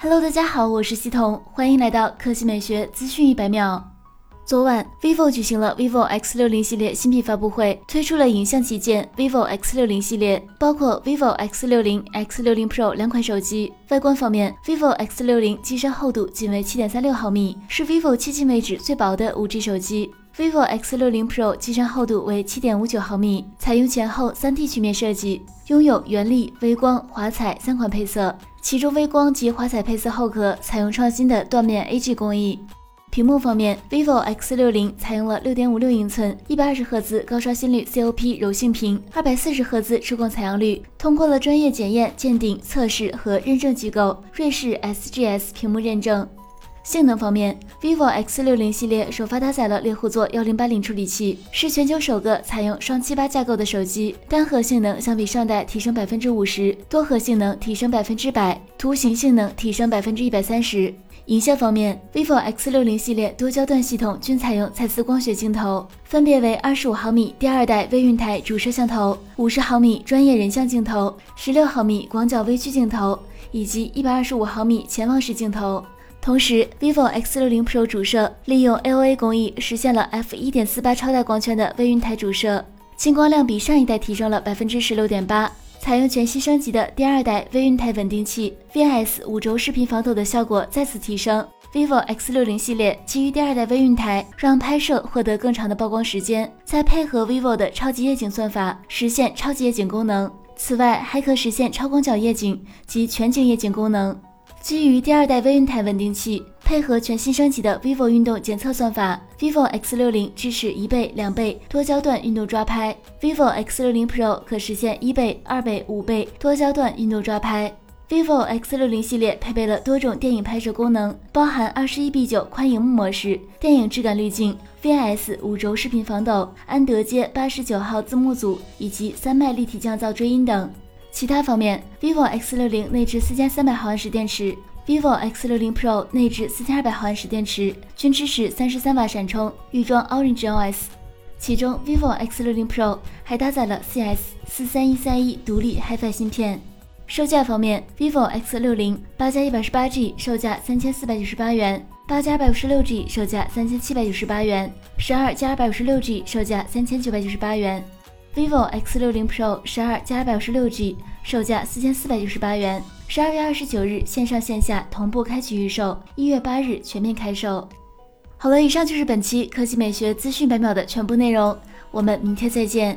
Hello，大家好，我是西彤，欢迎来到科技美学资讯一百秒。昨晚，vivo 举行了 vivo X 六零系列新品发布会，推出了影像旗舰 vivo X 六零系列，包括 vivo X 六零、X 六零 Pro 两款手机。外观方面，vivo X 六零机身厚度仅为七点三六毫米，是 vivo 迄今为止最薄的五 G 手机。vivo X 六零 Pro 机身厚度为七点五九毫米，采用前后三 D 曲面设计，拥有原力、微光、华彩三款配色。其中微光及华彩配色后壳采用创新的缎面 AG 工艺。屏幕方面，vivo X 六零采用了六点五六英寸、一百二十赫兹高刷新率 COP 柔性屏，二百四十赫兹触控采样率，通过了专业检验、鉴定、测试和认证机构瑞士 SGS 屏幕认证。性能方面，vivo X 六零系列首发搭载了猎户座幺零八零处理器，是全球首个采用双七八架构的手机。单核性能相比上代提升百分之五十，多核性能提升百分之百，图形性能提升百分之一百三十。影像方面，vivo X 六零系列多焦段系统均采用彩丝光学镜头，分别为二十五毫米第二代微云台主摄像头、五十毫米专业人像镜头、十六毫米广角微距镜头以及一百二十五毫米潜望式镜头。同时，vivo X 六零 Pro 主摄利用 AOA 工艺实现了 f 一点四八超大光圈的微云台主摄，进光量比上一代提升了百分之十六点八。采用全新升级的第二代微云台稳定器，V S 五轴视频防抖的效果再次提升。vivo X 六零系列基于第二代微云台，让拍摄获得更长的曝光时间，再配合 vivo 的超级夜景算法，实现超级夜景功能。此外，还可实现超广角夜景及全景夜景功能。基于第二代微云台稳定器，配合全新升级的 vivo 运动检测算法，vivo X 六零支持一倍、两倍多焦段运动抓拍，vivo X 六零 Pro 可实现一倍、二倍、五倍多焦段运动抓拍。vivo X 六零系列配备了多种电影拍摄功能，包含二十一比九宽荧幕模式、电影质感滤镜、VIS 五轴视频防抖、安德街八十九号字幕组以及三麦立体降噪追音等。其他方面，vivo X 六零内置四千三百毫安时电池，vivo X 六零 Pro 内置四千二百毫安时电池，均支持三十三瓦闪充，预装 Orange OS。其中，vivo X 六零 Pro 还搭载了 CS 四三一三一独立 HiFi 芯片。售价方面，vivo X 六零八加一百十八 G 售价三千四百九十八元，八加二百五十六 G 售价三千七百九十八元，十二加二百五十六 G 售价三千九百九十八元。Vivo X 六零 Pro 十二加二百五十六 G，售价四千四百九十八元。十二月二十九日线上线下同步开启预售，一月八日全面开售。好了，以上就是本期科技美学资讯百秒的全部内容，我们明天再见。